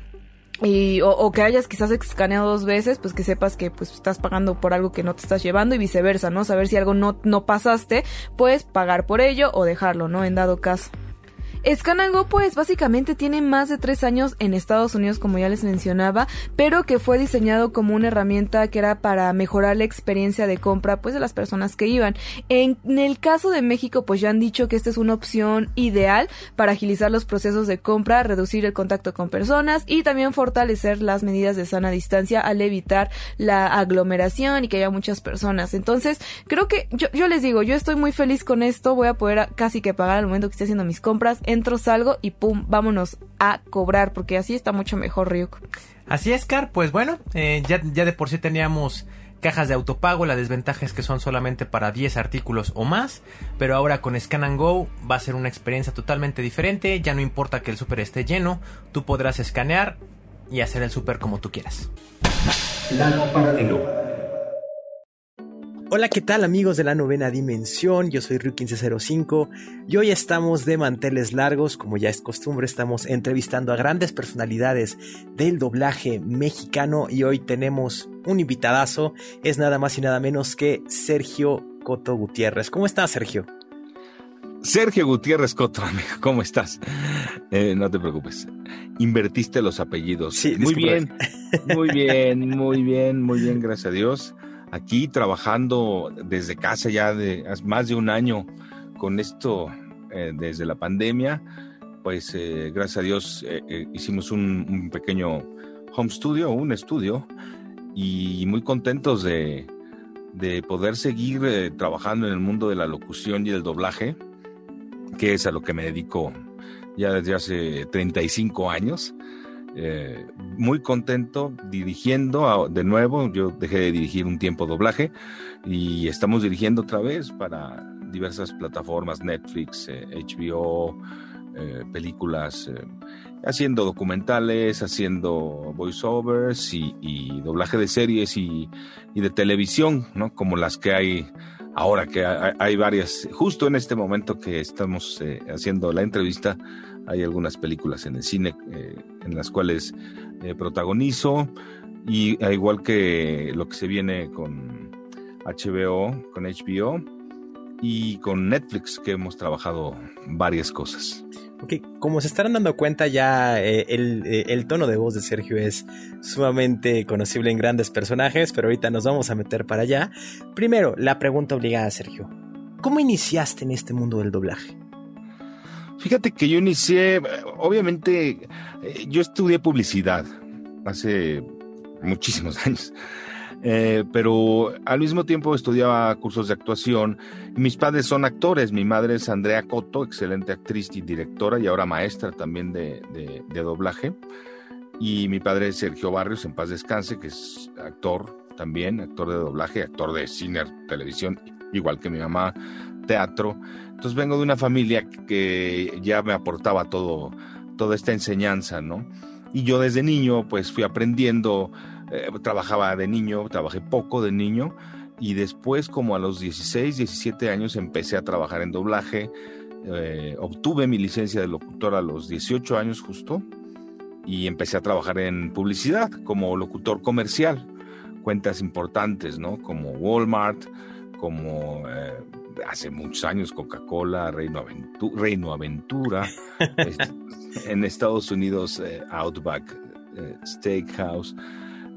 y o, que hayas quizás escaneado dos veces, pues que sepas que pues estás pagando por algo que no te estás llevando y viceversa, ¿no? Saber si algo no, no pasaste, pues pagar por ello o dejarlo, ¿no? En dado caso. Scanango pues básicamente tiene más de tres años en Estados Unidos como ya les mencionaba, pero que fue diseñado como una herramienta que era para mejorar la experiencia de compra pues de las personas que iban. En, el caso de México pues ya han dicho que esta es una opción ideal para agilizar los procesos de compra, reducir el contacto con personas y también fortalecer las medidas de sana distancia al evitar la aglomeración y que haya muchas personas. Entonces creo que yo, yo les digo, yo estoy muy feliz con esto, voy a poder casi que pagar al momento que esté haciendo mis compras entro, salgo y pum, vámonos a cobrar, porque así está mucho mejor, Ryuk. Así es, Car, pues bueno, eh, ya, ya de por sí teníamos cajas de autopago, la desventaja es que son solamente para 10 artículos o más, pero ahora con Scan and Go va a ser una experiencia totalmente diferente, ya no importa que el super esté lleno, tú podrás escanear y hacer el super como tú quieras. Plano paralelo. Hola, ¿qué tal amigos de la novena dimensión? Yo soy Ryu1505 y hoy estamos de manteles largos, como ya es costumbre, estamos entrevistando a grandes personalidades del doblaje mexicano y hoy tenemos un invitadazo, es nada más y nada menos que Sergio Coto Gutiérrez. ¿Cómo estás, Sergio? Sergio Gutiérrez Coto, amigo, ¿cómo estás? Eh, no te preocupes. Invertiste los apellidos. Sí, muy bien, muy bien, muy *laughs* bien, muy bien, gracias a Dios aquí trabajando desde casa ya de más de un año con esto eh, desde la pandemia, pues eh, gracias a Dios eh, hicimos un, pequeño home studio, un estudio, y muy contentos de, de poder seguir trabajando en el mundo de la locución y el doblaje, que es a lo que me dedico ya desde hace 35 años. Eh, muy contento dirigiendo de nuevo. Yo dejé de dirigir un tiempo doblaje y estamos dirigiendo otra vez para diversas plataformas, Netflix, HBO, eh, eh, películas, haciendo documentales, haciendo voiceovers y, doblaje de series y, de televisión, ¿no? Como las que hay ahora, que hay varias. Justo en este momento que estamos haciendo la entrevista, hay algunas películas en el cine eh, en las cuales eh, protagonizo y al igual que lo que se viene con HBO, con HBO y con Netflix que hemos trabajado varias cosas. Ok, como se estarán dando cuenta ya eh, el, el, tono de voz de Sergio es sumamente conocible en grandes personajes, pero ahorita nos vamos a meter para allá. Primero, la pregunta obligada, Sergio. ¿Cómo iniciaste en este mundo del doblaje? Fíjate que yo inicié, obviamente, eh, yo estudié publicidad hace muchísimos *laughs* años. Eh, pero al mismo tiempo estudiaba cursos de actuación. mis padres son actores. Mi madre es Andrea Coto, excelente actriz y directora y ahora maestra también de, de, doblaje. Y mi padre es Sergio Barrios, en paz descanse, que es actor también, actor de doblaje, actor de cine, televisión igual que mi mamá, teatro. Entonces vengo de una familia que ya me aportaba todo, toda esta enseñanza, ¿no? Y yo desde niño, pues fui aprendiendo, eh, trabajaba de niño, trabajé poco de niño, y después, como a los 16, 17 años, empecé a trabajar en doblaje. Eh, obtuve mi licencia de locutor a los 18 años justo, y empecé a trabajar en publicidad como locutor comercial. Cuentas importantes, ¿no? Como Walmart, como eh, hace muchos años Coca-Cola, Reino, Reino Aventura, *laughs* en Estados Unidos eh, Outback eh, Steakhouse,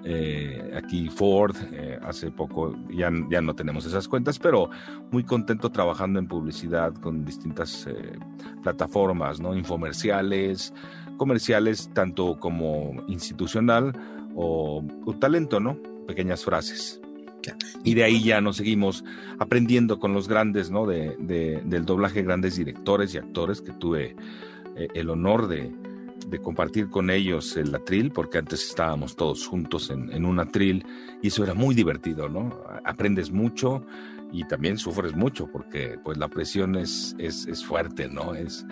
eh, aquí Ford, hace poco ya, ya no tenemos esas cuentas, pero muy contento trabajando en publicidad con distintas plataformas, ¿no? Infomerciales, comerciales, tanto como institucional o, o talento, ¿no? Pequeñas frases. Y de ahí ya nos seguimos aprendiendo con los grandes, ¿no? De, del doblaje, grandes directores y actores que tuve eh, el honor de, compartir con ellos el atril, porque antes estábamos todos juntos en, en un atril y eso era muy divertido, ¿no? Aprendes mucho y también sufres mucho porque pues la presión es, es, es fuerte, ¿no? Es,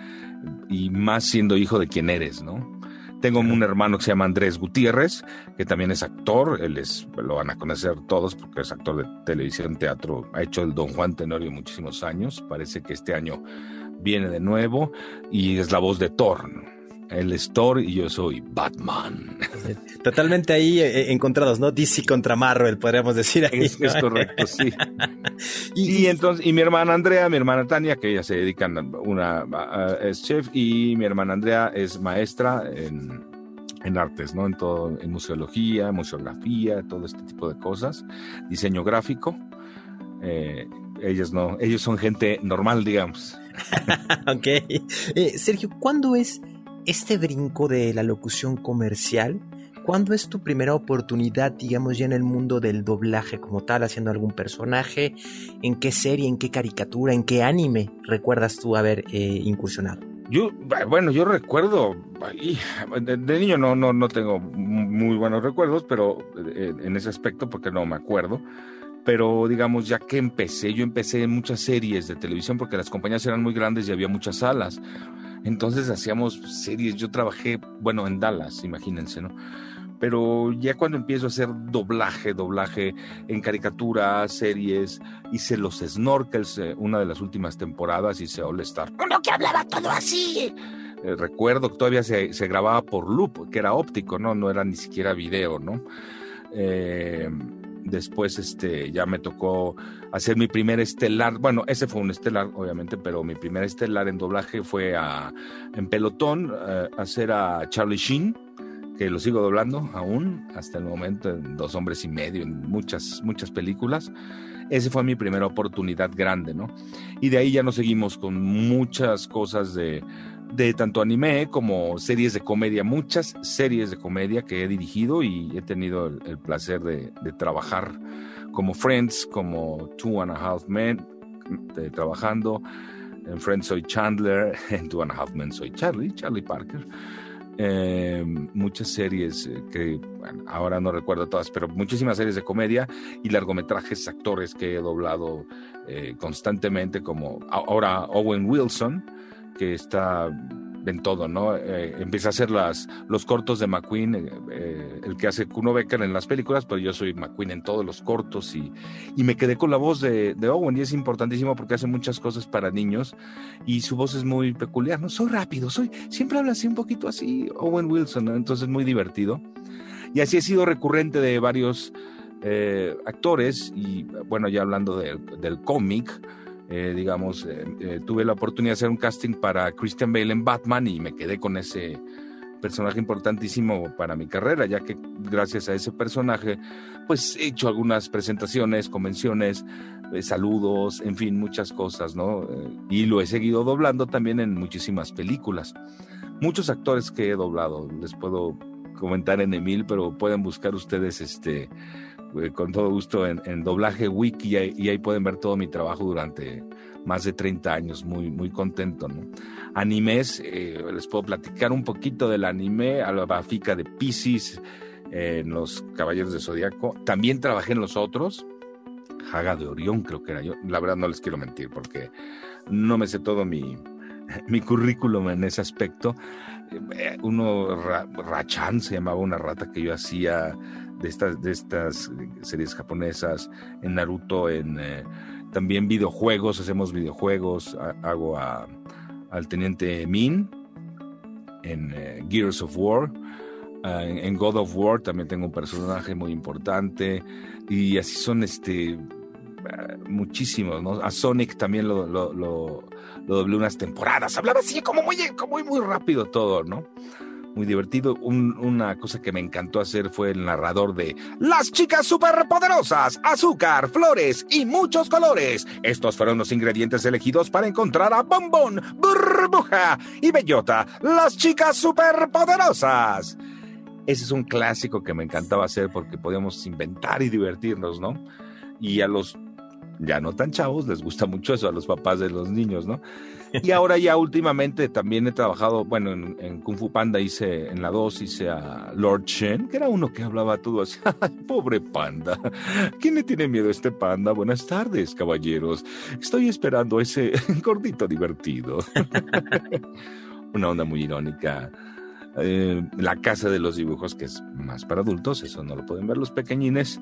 y más siendo hijo de quien eres, ¿no? Tengo un hermano que se llama Andrés Gutiérrez, que también es actor, él es, lo van a conocer todos porque es actor de televisión, teatro, ha hecho el Don Juan Tenorio muchísimos años, parece que este año viene de nuevo y es la voz de Thor. Él es Thor y yo soy Batman. *laughs* Totalmente ahí eh, eh, encontrados, ¿no? DC contra Marvel, podríamos decir. Ahí, es, correcto, sí. *laughs* y, entonces, y mi hermana Andrea, mi hermana Tania, que ella se dedican una es chef, y mi hermana Andrea es maestra en, en artes, ¿no? En todo, en museología, museografía, todo este tipo de cosas, diseño gráfico. Eh, ellos no, ellos son gente normal, digamos. *laughs* ok. Sergio, ¿cuándo es este brinco de la locución comercial, ¿cuándo es tu primera oportunidad, digamos, ya en el mundo del doblaje como tal, haciendo algún personaje? ¿En qué serie, en qué caricatura, en qué anime recuerdas tú haber eh, incursionado? Yo, bueno, yo recuerdo, de, niño no, no, no tengo muy buenos recuerdos, pero eh, en ese aspecto, porque no me acuerdo pero digamos, ya que empecé, yo empecé en muchas series de televisión porque las compañías eran muy grandes y había muchas salas. Entonces hacíamos series, yo trabajé, bueno, en Dallas, imagínense, ¿no? Pero ya cuando empiezo a hacer doblaje, doblaje en caricaturas, series, hice los snorkels, eh, una de las últimas temporadas, hice All Star. Uno que hablaba todo así. Eh, recuerdo que todavía se, se, grababa por loop, que era óptico, ¿no? No era ni siquiera video, ¿no? Eh, Después este, ya me tocó hacer mi primer estelar. Bueno, ese fue un estelar, obviamente, pero mi primer estelar en doblaje fue en pelotón, eh, hacer a Charlie Sheen, que lo sigo doblando aún hasta el momento, en Dos Hombres y Medio, en muchas, muchas películas. Esa fue mi primera oportunidad grande, ¿no? Y de ahí ya nos seguimos con muchas cosas de, de tanto anime como series de comedia, muchas series de comedia que he dirigido y he tenido el, placer de, trabajar como Friends, como Two and a Half Men, trabajando. En Friends soy Chandler, *laughs* en Two and a Half Men soy Charlie, Charlie Parker. Eh, muchas series eh, que ahora no recuerdo todas, pero muchísimas series de comedia y largometrajes, actores que he doblado eh, constantemente, como ahora Owen Wilson, que está en todo, ¿no? Eh, empieza a hacer las, los cortos de McQueen, eh, eh, el que hace Kuno Becker en las películas, pero yo soy McQueen en todos los cortos y, y me quedé con la voz de, de, Owen y es importantísimo porque hace muchas cosas para niños y su voz es muy peculiar, ¿no? Soy rápido, soy, siempre habla así un poquito así, Owen Wilson, ¿no? entonces muy divertido. Y así he sido recurrente de varios actores y bueno, ya hablando del cómic, eh, digamos, eh, eh, tuve la oportunidad de hacer un casting para Christian Bale en Batman y me quedé con ese personaje importantísimo para mi carrera, ya que gracias a ese personaje, pues he hecho algunas presentaciones, convenciones, saludos, en fin, muchas cosas, ¿no? y lo he seguido doblando también en muchísimas películas. Muchos actores que he doblado, les puedo comentar en Emil, pero pueden buscar ustedes este con todo gusto en, doblaje wiki y ahí, pueden ver todo mi trabajo durante más de 30 años, muy, muy contento. ¿no? Animes, eh, les puedo platicar un poquito del anime, Albafica de Pisces, en Los Caballeros de Zodiaco. También trabajé en los otros, Jaga de Orión, creo que era yo. La verdad no les quiero mentir porque no me sé todo mi, *laughs* mi currículum en ese aspecto. Eh, uno, Rachan se llamaba una rata que yo hacía de estas, de estas series japonesas, en Naruto, en eh, también videojuegos, hacemos videojuegos, hago al teniente Min en eh, Gears of War. Ah, en, God of War también tengo un personaje muy importante y así son este muchísimos, ¿no? A Sonic también lo, lo, lo, doblé unas temporadas. Hablaba así como muy, como muy, muy rápido todo, ¿no? Muy divertido. una cosa que me encantó hacer fue el narrador de Las chicas superpoderosas, azúcar, flores y muchos colores. Estos fueron los ingredientes elegidos para encontrar a Bombón, Burbuja y Bellota, las chicas superpoderosas. Ese es un clásico que me encantaba hacer porque podíamos inventar y divertirnos, ¿no? Y a los ya no tan chavos, les gusta mucho eso a los papás de los niños, ¿no? *laughs* Y ahora ya últimamente también he trabajado, bueno, en, Kung Fu Panda hice, en la 2 hice a Lord Shen, que era uno que hablaba todo así, *laughs* pobre panda, ¿quién le tiene miedo a este panda? Buenas tardes, caballeros, estoy esperando ese *laughs* gordito divertido. Una onda muy irónica eh, la casa de los dibujos, que es más para adultos, eso no lo pueden ver los pequeñines,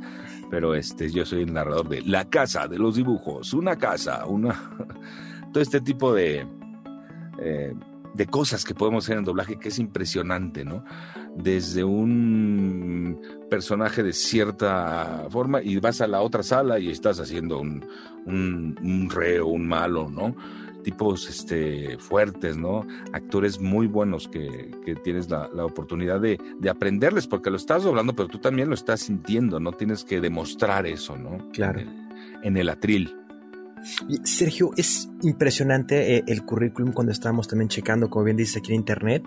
pero este, yo soy el narrador de La casa de los dibujos, una casa, una... *laughs* Todo este tipo de, eh, de cosas que podemos hacer en doblaje que es impresionante, ¿no? Desde un personaje de cierta forma y vas a la otra sala y estás haciendo un, un, un reo, un malo, ¿no? Tipos este, fuertes, ¿no? Actores muy buenos que, tienes la, oportunidad de, aprenderles, porque lo estás doblando, pero tú también lo estás sintiendo, ¿no? Tienes que demostrar eso, ¿no? Claro. En el, atril. Sergio, es impresionante eh, el currículum cuando estábamos también checando, como bien dices aquí en internet.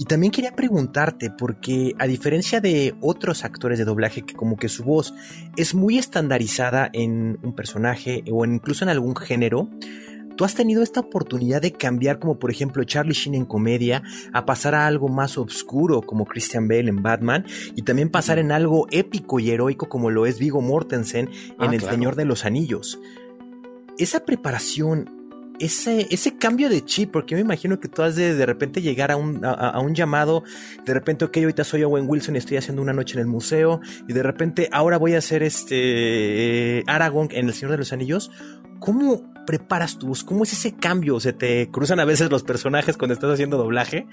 Y también quería preguntarte, porque a diferencia de otros actores de doblaje que como que su voz es muy estandarizada en un personaje o incluso en algún género, tú has tenido esta oportunidad de cambiar, como por ejemplo Charlie Sheen en comedia, a pasar a algo más oscuro como Christian Bale en Batman, y también pasar en algo épico y heroico como lo es Vigo Mortensen en ah, El Señor de los Anillos. Esa preparación ese, ese cambio de chip, porque me imagino que tú has de de repente llegar a un, a, un llamado, de repente, ok, ahorita soy Owen Wilson y estoy haciendo una noche en el museo, y de repente ahora voy a hacer este Aragorn en El Señor de los Anillos. ¿Cómo preparas tú? ¿Cómo es ese cambio? ¿Se te cruzan a veces los personajes cuando estás haciendo doblaje?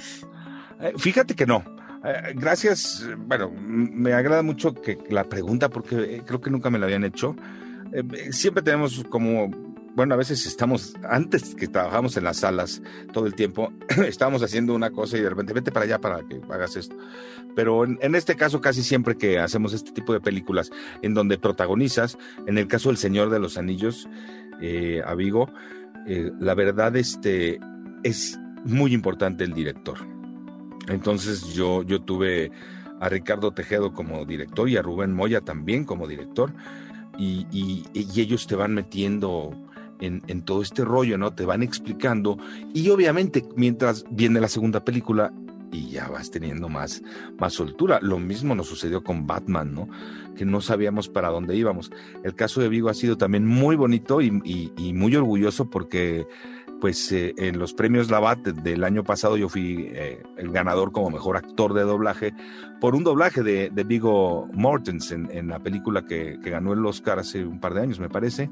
Eh, fíjate que no. Eh, gracias, bueno, me agrada mucho que la pregunta porque eh, creo que nunca me la habían hecho. siempre tenemos como bueno, a veces estamos, antes que trabajamos en las salas todo el tiempo, *clears throat* estábamos haciendo una cosa y de repente vete para allá para que hagas esto. Pero en, este caso, casi siempre que hacemos este tipo de películas en donde protagonizas, en el caso del Señor de los Anillos, eh, a Vigo, eh, la verdad este, es muy importante el director. Entonces yo, yo tuve a Ricardo Tejedo como director y a Rubén Moya también como director. Y, y, ellos te van metiendo en, todo este rollo, ¿no? Te van explicando y obviamente mientras viene la segunda película y ya vas teniendo más, más soltura. Lo mismo nos sucedió con Batman, ¿no? Que no sabíamos para dónde íbamos. El caso de Vigo ha sido también muy bonito y, muy orgulloso porque pues eh, en los premios Labat del año pasado yo fui eh, el ganador como mejor actor de doblaje por un doblaje de, de Vigo Mortensen en la película que, ganó el Oscar hace un par de años, me parece,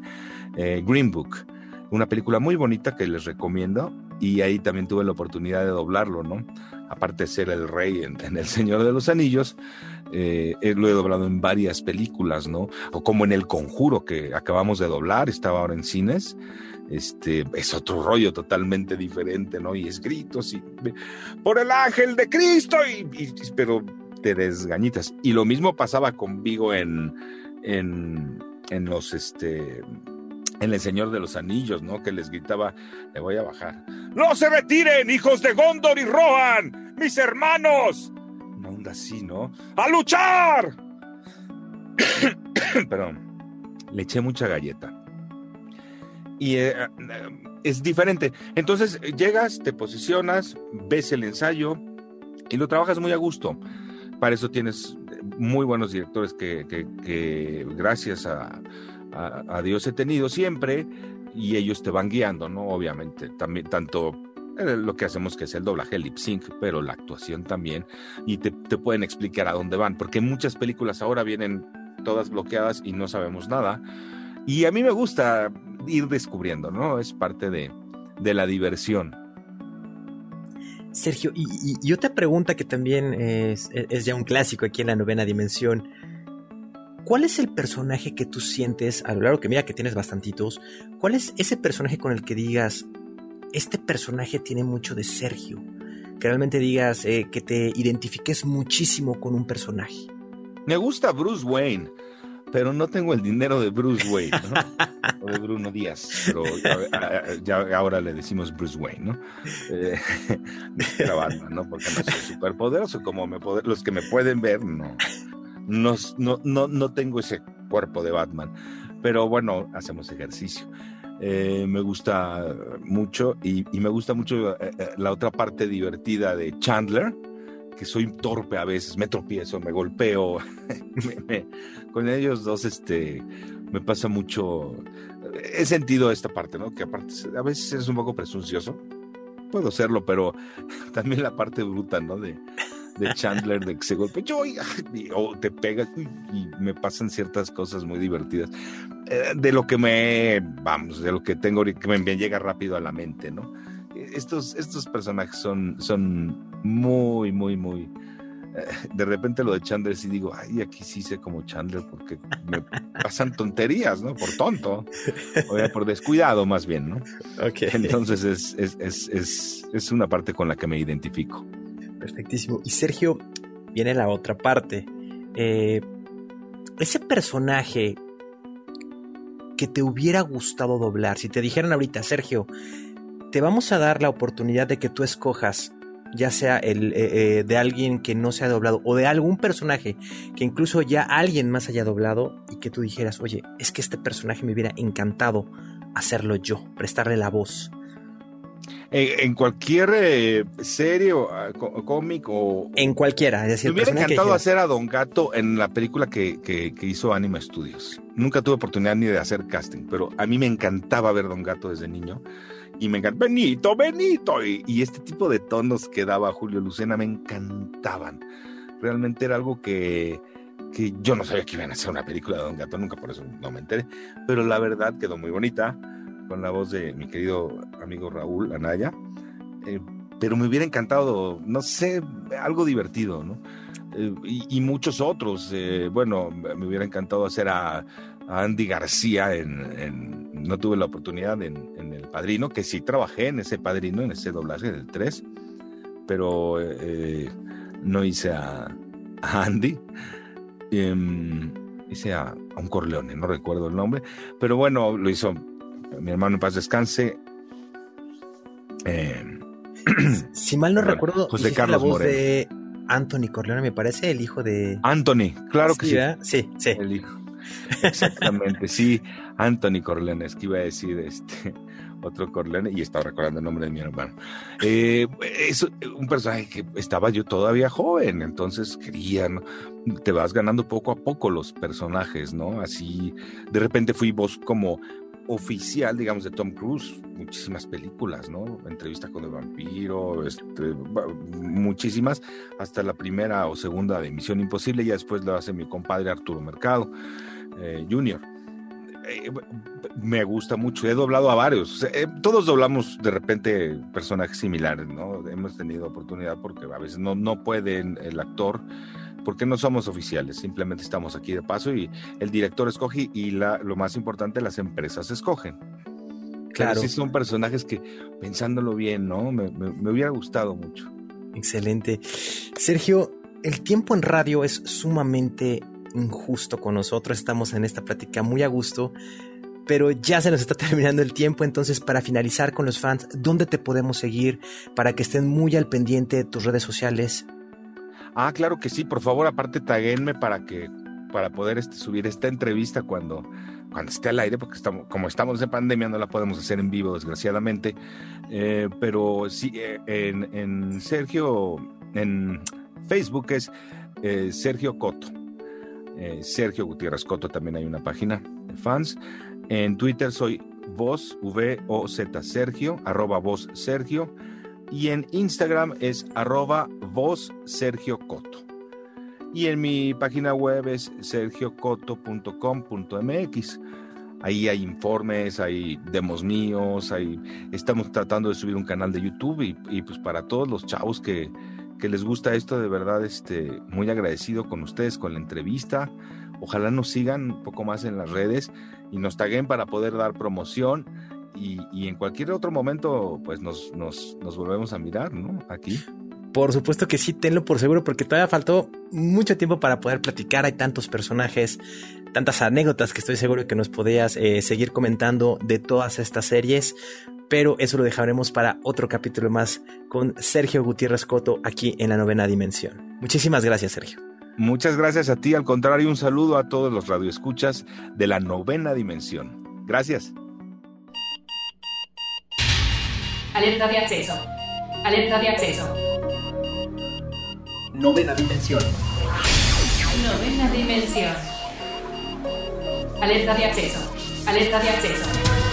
eh, Green Book. Una película muy bonita que les recomiendo y ahí también tuve la oportunidad de doblarlo, ¿no? Aparte de ser el rey en, El Señor de los Anillos, lo he doblado en varias películas, ¿no? O como en El Conjuro que acabamos de doblar, estaba ahora en cines este, es otro rollo totalmente diferente, ¿no? Y es gritos y por el ángel de Cristo, y, pero te desgañitas. Y lo mismo pasaba con Vigo en, en, en los, este, en El Señor de los Anillos, ¿no? Que les gritaba, le voy a bajar. ¡No se retiren, hijos de Gondor y Rohan! ¡Mis hermanos! Una onda así, ¿no? ¡A luchar! *coughs* Perdón. Le eché mucha galleta y eh, es diferente. Entonces llegas, te posicionas, ves el ensayo y lo trabajas muy a gusto. Para eso tienes muy buenos directores que, gracias a, a, Dios he tenido siempre y ellos te van guiando, ¿no? Obviamente, también tanto eh, lo que hacemos que es el doblaje, el lip sync, pero la actuación también, y te, te, pueden explicar a dónde van, porque muchas películas ahora vienen todas bloqueadas y no sabemos nada, y a mí me gusta ir descubriendo, ¿no? Es parte de, de la diversión. Sergio, y, otra pregunta que también es, es, ya un clásico aquí en la novena dimensión. ¿Cuál es el personaje que tú sientes, a lo largo que mira que tienes bastantitos, cuál es ese personaje con el que digas, este personaje tiene mucho de Sergio? Que realmente digas, eh, que te identifiques muchísimo con un personaje. Me gusta Bruce Wayne pero no tengo el dinero de Bruce Wayne, ¿no? o de Bruno Díaz, pero ya, ahora le decimos Bruce Wayne, ¿no? Eh, *laughs* la banda, ¿no? Porque no soy súper poderoso, como me los que me pueden ver, no, no, no, no, tengo ese cuerpo de Batman, pero bueno, hacemos ejercicio. Eh, me gusta mucho y, y me gusta mucho eh, eh, la otra parte divertida de Chandler, que soy torpe a veces, me tropiezo, me golpeo. *laughs* con ellos dos, este, me pasa mucho. He sentido esta parte, ¿no? Que aparte, a veces es un poco presuncioso. Puedo serlo, pero *laughs* también la parte bruta, ¿no? De, de Chandler, de que se golpea, o te pega y me pasan ciertas cosas muy divertidas. Eh, de lo que me, vamos, de lo que tengo, que me llega rápido a la mente, ¿no? Estos, estos personajes son, son muy, muy, muy... Eh, de repente lo de Chandler sí digo, ay, aquí sí sé como Chandler porque me pasan tonterías, ¿no? Por tonto, o por descuidado más bien, ¿no? Okay. Entonces es, es, es, es, es una parte con la que me identifico. Perfectísimo. Y Sergio, viene la otra parte. Eh, ese personaje que te hubiera gustado doblar, si te dijeran ahorita, Sergio, te vamos a dar la oportunidad de que tú escojas ya sea el, eh, eh, de alguien que no se ha doblado o de algún personaje que incluso ya alguien más haya doblado y que tú dijeras, oye, es que este personaje me hubiera encantado hacerlo yo, prestarle la voz. En, cualquier eh, serie o ah, cómic o... En cualquiera, es decir, me hubiera encantado hacer a Don Gato en la película que, que, que, hizo Anima Studios. Nunca tuve oportunidad ni de hacer casting, pero a mí me encantaba ver Don Gato desde niño y me encanta, Benito, Benito, y, este tipo de tonos que daba Julio Lucena me encantaban. Realmente era algo que, que yo no sabía que iban a hacer una película de Don Gato, nunca por eso no me enteré, pero la verdad quedó muy bonita, con la voz de mi querido amigo Raúl Anaya, eh, pero me hubiera encantado, no sé, algo divertido, ¿no? Eh, y, muchos otros, eh, bueno, me hubiera encantado hacer a, Andy García en, no tuve la oportunidad en, El Padrino, que sí trabajé en ese Padrino, en ese doblaje del 3, pero eh, no hice a, Andy. Em, hice a, un Corleone, no recuerdo el nombre, pero bueno, lo hizo mi hermano en paz descanse. Em, si mal no recuerdo, José Carlos la voz de Anthony Corleone, me parece, el hijo de... Anthony, claro que sí. Sí, sí. El hijo. Exactamente, sí. Anthony Corleone, es que iba a decir este *laughs* otro Corleone y estaba recordando el nombre de mi hermano. Eh, es un personaje que estaba yo todavía joven, entonces quería, te vas ganando poco a poco los personajes, ¿no? Así, de repente fui vos como oficial, digamos, de Tom Cruise, muchísimas películas, ¿no? Entrevista con el vampiro, este, muchísimas, hasta la primera o segunda de Misión Imposible, y después lo hace mi compadre Arturo Mercado. Eh, Junior. Eh, me gusta mucho, he doblado a varios. Eh, todos doblamos de repente personajes similares, ¿no? Hemos tenido oportunidad porque a veces no, no puede el actor, porque no somos oficiales, simplemente estamos aquí de paso y el director escoge y la, lo más importante, las empresas escogen. Claro. si son personajes que, pensándolo bien, ¿no? Me, me hubiera gustado mucho. Excelente. Sergio, el tiempo en radio es sumamente injusto con nosotros. Estamos en esta plática muy a gusto, pero ya se nos está terminando el tiempo. Entonces, para finalizar con los fans, ¿dónde te podemos seguir para que estén muy al pendiente de tus redes sociales? Ah, claro que sí. Por favor, aparte, taguenme para que para poder este, subir esta entrevista cuando, cuando esté al aire, porque estamos, como estamos en pandemia no la podemos hacer en vivo, desgraciadamente. Eh, pero sí, eh, en, en, Sergio, en Facebook es eh, Sergio Coto Eh, Sergio Gutiérrez Coto también hay una página de fans. En Twitter soy voz, V-O-Z Sergio, arroba voz Sergio. Y en Instagram es arroba voz Sergio. Y en mi página web es sergiocoto.com.mx. Ahí hay informes, hay demos míos, hay, estamos tratando de subir un canal de YouTube y, y pues para todos los chavos que, que, les gusta esto, de verdad, este, muy agradecido con ustedes, con la entrevista. Ojalá nos sigan un poco más en las redes y nos taguen para poder dar promoción y, y en cualquier otro momento pues nos, nos, nos volvemos a mirar, ¿no? Aquí. Por supuesto que sí, tenlo por seguro, porque todavía faltó mucho tiempo para poder platicar. Hay tantos personajes, tantas anécdotas que estoy seguro que nos podías eh, seguir comentando de todas estas series. Pero eso lo dejaremos para otro capítulo más con Sergio Gutiérrez Coto aquí en la novena dimensión. Muchísimas gracias, Sergio. Muchas gracias a ti. Al contrario, un saludo a todos los radioescuchas de la novena dimensión. Gracias. Alerta de acceso. Alerta de acceso. Novena dimensión. Novena dimensión. Alerta de acceso. Alerta de acceso.